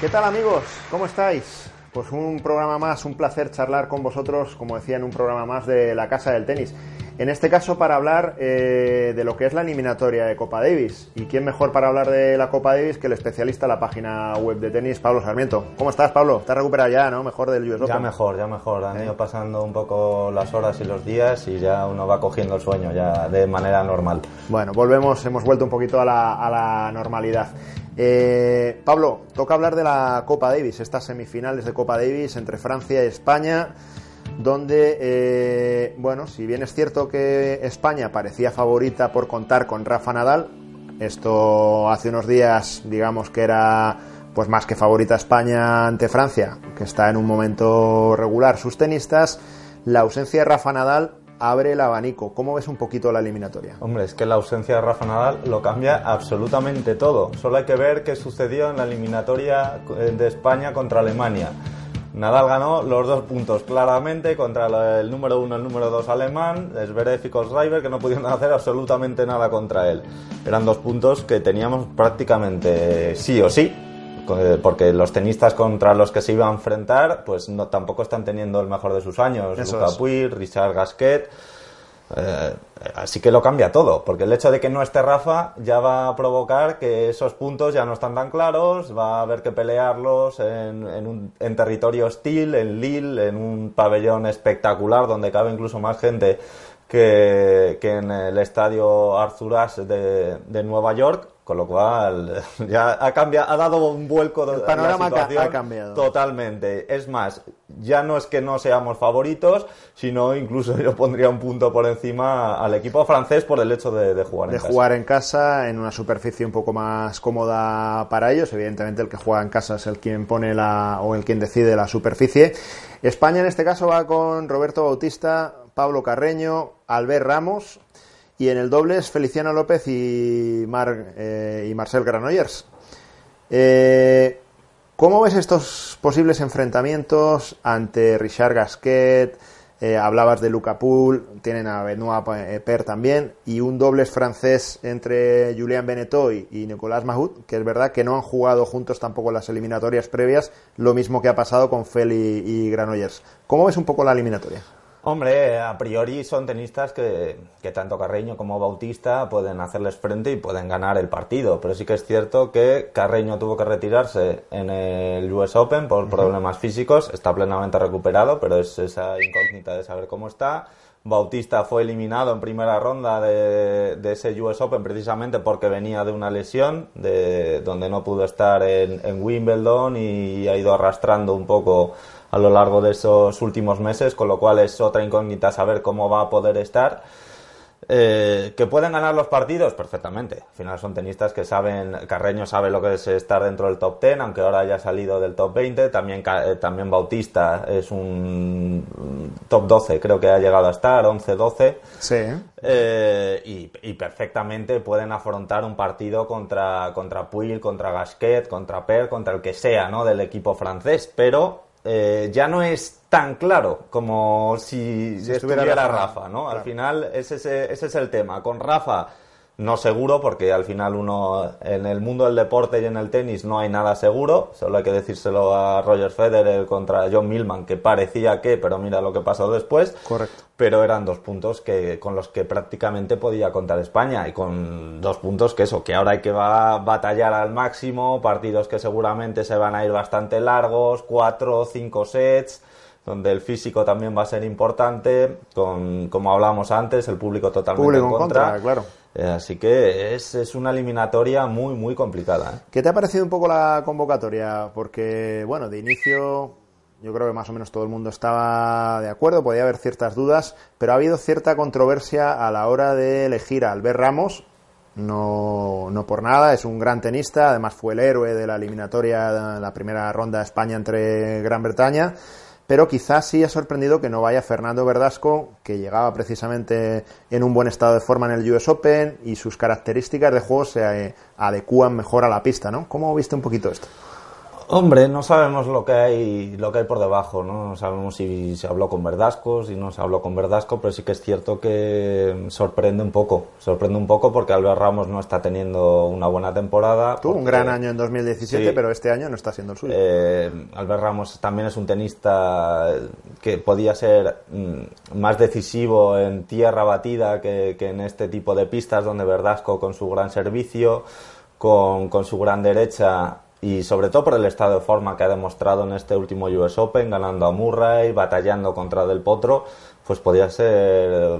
¿Qué tal amigos? ¿Cómo estáis? Pues un programa más, un placer charlar con vosotros, como decía, en un programa más de la Casa del Tenis. En este caso para hablar eh, de lo que es la eliminatoria de Copa Davis. ¿Y quién mejor para hablar de la Copa Davis que el especialista de la página web de tenis, Pablo Sarmiento? ¿Cómo estás, Pablo? ¿Estás recuperado ya, no? Mejor del US Open. Ya mejor, ya mejor. Han ido pasando un poco las horas y los días y ya uno va cogiendo el sueño ya de manera normal. Bueno, volvemos, hemos vuelto un poquito a la, a la normalidad. Eh, Pablo, toca hablar de la Copa Davis, estas semifinales de Copa Davis entre Francia y España donde, eh, bueno, si bien es cierto que España parecía favorita por contar con Rafa Nadal, esto hace unos días, digamos que era pues más que favorita España ante Francia, que está en un momento regular sus tenistas, la ausencia de Rafa Nadal abre el abanico. ¿Cómo ves un poquito la eliminatoria? Hombre, es que la ausencia de Rafa Nadal lo cambia absolutamente todo. Solo hay que ver qué sucedió en la eliminatoria de España contra Alemania. Nadal ganó los dos puntos claramente contra el número uno y el número dos alemán, Zverev y Kohlschreiber, que no pudieron hacer absolutamente nada contra él. Eran dos puntos que teníamos prácticamente sí o sí, porque los tenistas contra los que se iban a enfrentar, pues no, tampoco están teniendo el mejor de sus años. Luca. Puig, Richard Gasquet. Eh, así que lo cambia todo, porque el hecho de que no esté Rafa ya va a provocar que esos puntos ya no están tan claros, va a haber que pelearlos en, en un, en territorio hostil, en Lille, en un pabellón espectacular donde cabe incluso más gente que, que en el estadio Arthur Ashe de, de Nueva York, con lo cual ya ha cambiado, ha dado un vuelco de El panorama la ha cambiado. Totalmente. Es más, ya no es que no seamos favoritos, sino incluso yo pondría un punto por encima al equipo francés por el hecho de, de jugar en de casa. jugar en casa en una superficie un poco más cómoda para ellos. Evidentemente el que juega en casa es el quien pone la o el quien decide la superficie. España en este caso va con Roberto Bautista, Pablo Carreño, Albert Ramos y en el dobles Feliciano López y, Mar- eh, y Marcel Granollers. Eh, ¿Cómo ves estos posibles enfrentamientos ante Richard Gasquet? Eh, hablabas de Luca Poul, tienen a Benoit Per también, y un dobles francés entre Julien Benetoy y Nicolas Mahut, que es verdad que no han jugado juntos tampoco las eliminatorias previas, lo mismo que ha pasado con Feli y Granollers. ¿Cómo ves un poco la eliminatoria? Hombre, a priori son tenistas que, que tanto Carreño como Bautista pueden hacerles frente y pueden ganar el partido, pero sí que es cierto que Carreño tuvo que retirarse en el US Open por problemas físicos, está plenamente recuperado, pero es esa incógnita de saber cómo está. Bautista fue eliminado en primera ronda de, de ese US Open precisamente porque venía de una lesión, de, donde no pudo estar en, en Wimbledon y ha ido arrastrando un poco a lo largo de esos últimos meses, con lo cual es otra incógnita saber cómo va a poder estar. Eh, que pueden ganar los partidos perfectamente. Al final son tenistas que saben, Carreño sabe lo que es estar dentro del top 10, aunque ahora haya salido del top 20. También, eh, también Bautista es un top 12, creo que ha llegado a estar, 11-12. Sí. Eh, y, y perfectamente pueden afrontar un partido contra, contra Puig, contra Gasquet, contra Per, contra el que sea, ¿no? Del equipo francés, pero eh, ya no es tan claro como si, Si estuviera, estuviera Rafa, Rafa, ¿no? Al final ese, es- ese es el tema. Con Rafa no seguro, porque al final uno en el mundo del deporte y en el tenis no hay nada seguro. Solo hay que decírselo a Roger Federer contra John Millman, que parecía que, pero mira lo que pasó después Correcto. pero eran dos puntos que con los que prácticamente podía contar España y con dos puntos que eso, que ahora hay que va- batallar al máximo, partidos que seguramente se van a ir bastante largos, cuatro, cinco sets, donde el físico también va a ser importante, con como hablábamos antes, el público totalmente Público en contra. contra, claro. Eh, así que es, es una eliminatoria muy, muy complicada. ¿eh? ¿Qué te ha parecido un poco la convocatoria? Porque, bueno, de inicio yo creo que más o menos todo el mundo estaba de acuerdo, podía haber ciertas dudas, pero ha habido cierta controversia a la hora de elegir a Albert Ramos. No, no por nada, es un gran tenista, además fue el héroe de la eliminatoria la primera ronda de España entre Gran Bretaña, pero quizás sí ha sorprendido que no vaya Fernando Verdasco, que llegaba precisamente en un buen estado de forma en el US Open y sus características de juego se eh, adecúan mejor a la pista, ¿no? ¿Cómo viste un poquito esto? Hombre, no sabemos lo que hay, lo que hay por debajo, ¿no? No sabemos si se habló con Verdasco, si no se habló con Verdasco, pero sí que es cierto que sorprende un poco. Sorprende un poco porque Albert Ramos no está teniendo una buena temporada. Tuvo un gran año en 2017, pero este año no está siendo el suyo. Eh, Albert Ramos también es un tenista que podía ser mm, más decisivo en tierra batida que, que en este tipo de pistas donde Verdasco con su gran servicio, con, con su gran derecha y sobre todo por el estado de forma que ha demostrado en este último US Open, ganando a Murray, batallando contra Del Potro, pues podría ser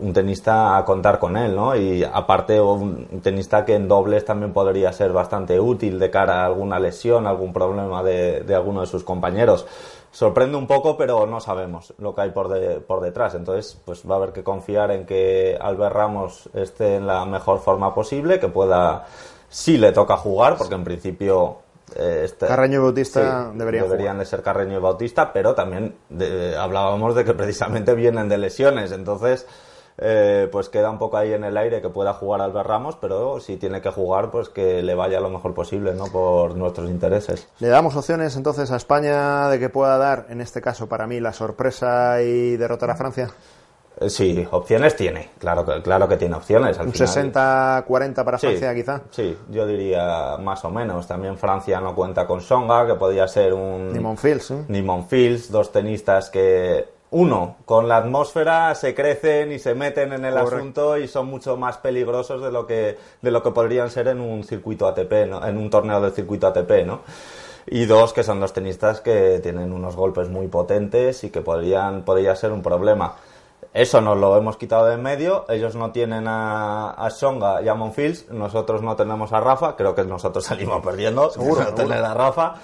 un tenista a contar con él, ¿no? Y aparte un tenista que en dobles también podría ser bastante útil de cara a alguna lesión, algún problema de, de alguno de sus compañeros. Sorprende un poco, pero no sabemos lo que hay por, de, por detrás. Entonces, pues va a haber que confiar en que Albert Ramos esté en la mejor forma posible, que pueda sí le toca jugar, porque en principio eh, este, Carreño y Bautista deberían, deberían de ser Carreño y Bautista, pero también hablábamos de que precisamente vienen de lesiones, entonces eh, pues queda un poco ahí en el aire que pueda jugar Albert Ramos, pero si tiene que jugar, pues que le vaya lo mejor posible, ¿no? Por nuestros intereses. ¿Le damos opciones entonces a España de que pueda dar, en este caso para mí, la sorpresa y derrotar a Francia? Eh, sí, opciones tiene, claro que, claro que tiene opciones. Al Un 60-40 para Francia, quizá. Sí, yo diría más o menos. También Francia no cuenta con Songa, que podría ser un. Ni Monfils. ¿eh? Ni Monfils, dos tenistas que. Uno, con la atmósfera se crecen y se meten en el asunto y son mucho más peligrosos de lo que de lo que podrían ser en un circuito ATP, en un torneo del circuito ATP, ¿no? y dos que son dos tenistas que tienen unos golpes muy potentes y que podrían podría ser un problema. Eso nos lo hemos quitado de en medio. Ellos no tienen a, a Songa y a Monfils. Nosotros no tenemos a Rafa. Creo que nosotros salimos perdiendo. Seguro, tener a Rafa.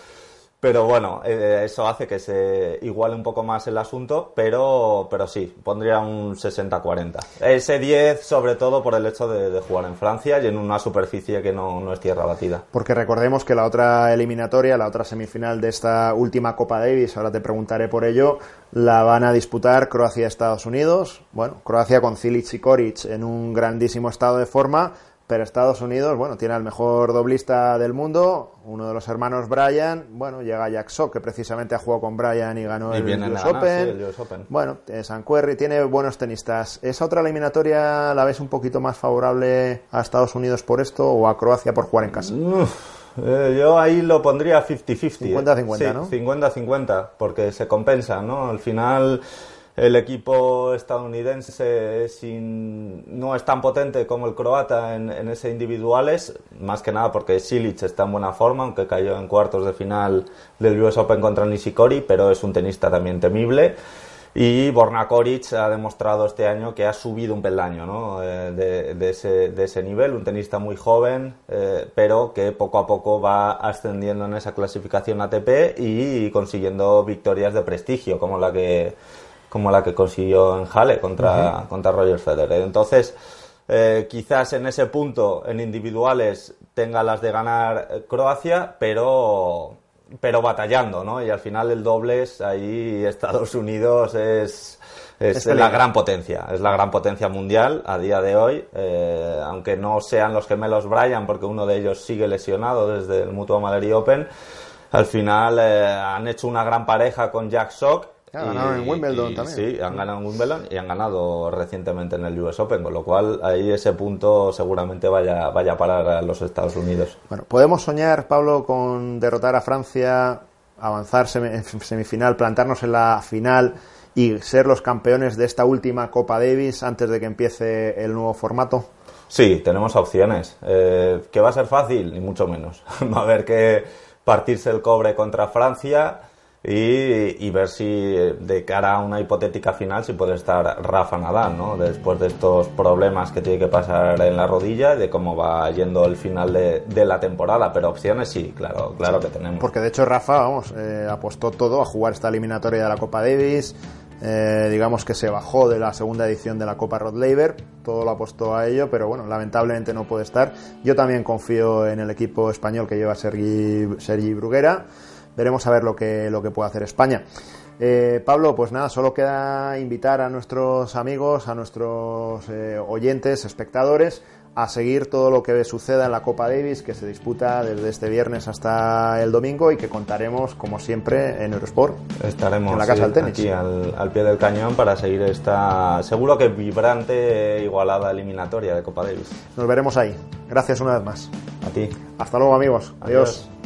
Pero bueno, eh, eso hace que se iguale un poco más el asunto, pero, pero sí, pondría un 60-40. Ese 10, sobre todo por el hecho de, jugar en Francia y en una superficie que no, no, es tierra batida. Porque recordemos que la otra eliminatoria, la otra semifinal de esta última Copa Davis, ahora te preguntaré por ello, la van a disputar Croacia-Estados Unidos. Bueno, Croacia con Cilic y Koric en un grandísimo estado de forma pero Estados Unidos, bueno, tiene al mejor doblista del mundo, uno de los hermanos Bryan, bueno, llega Jack Sock, que precisamente ha jugado con Bryan y ganó el, US Open. Bueno, eh, San Querry tiene buenos tenistas. ¿Esa otra eliminatoria la ves un poquito más favorable a Estados Unidos por esto o a Croacia por jugar en casa? Eh, yo ahí lo pondría 50-50. 50-50, ¿eh? ¿no? 50-50, porque se compensa, ¿no? Al final el equipo estadounidense sin, no es tan potente como el croata en, ese individuales, más que nada porque Silic está en buena forma, aunque cayó en cuartos de final del US Open contra Nishikori, pero es un tenista también temible. Y Borna Koric ha demostrado este año que ha subido un peldaño ¿no? Eh, de, ese, nivel, un tenista muy joven, eh, pero que poco a poco va ascendiendo en esa clasificación ATP y consiguiendo victorias de prestigio, como la que como la que consiguió en Halle contra, contra Roger Federer. Entonces, eh, quizás en ese punto, en individuales, tenga las de ganar eh, Croacia, pero, pero batallando, ¿no? Y al final el dobles, ahí Estados Unidos es, es, la gran potencia, es la gran potencia mundial a día de hoy, eh, aunque no sean los gemelos Bryan, porque uno de ellos sigue lesionado desde el Mutual Madrid Open, al final han hecho una gran pareja con Jack Sock han ganado en Wimbledon también. Sí, han ganado en Wimbledon y han ganado recientemente en el US Open, con lo cual ahí ese punto seguramente vaya, vaya a parar a los Estados Unidos. Bueno, ¿podemos soñar, Pablo, con derrotar a Francia, avanzar en semifinal, plantarnos en la final y ser los campeones de esta última Copa Davis antes de que empiece el nuevo formato? Sí, tenemos opciones. Eh, ¿Que va a ser fácil? Ni mucho menos. va a haber que partirse el cobre contra Francia y, ver si de cara a una hipotética final si puede estar Rafa Nadal, ¿no? Después de estos problemas que tiene que pasar en la rodilla y de cómo va yendo el final de, de la temporada, pero opciones sí, claro, claro que tenemos. Porque de hecho Rafa, vamos, eh, apostó todo a jugar esta eliminatoria de la Copa Davis, eh, digamos que se bajó de la segunda edición de la Copa Rod Laver, todo lo apostó a ello, pero bueno, lamentablemente no puede estar. Yo también confío en el equipo español que lleva Sergi, Sergi Bruguera veremos a ver lo que, lo que puede hacer España. Eh, Pablo, pues nada, solo queda invitar a nuestros amigos, a nuestros eh, oyentes, espectadores, a seguir todo lo que suceda en la Copa Davis que se disputa desde este viernes hasta el domingo y que contaremos como siempre en Eurosport. Estaremos en la casa del tenis. aquí al, al, pie del cañón para seguir esta seguro que vibrante igualada eliminatoria de Copa Davis. Nos veremos ahí. Gracias una vez más. A ti. Hasta luego amigos. Adiós. Adiós.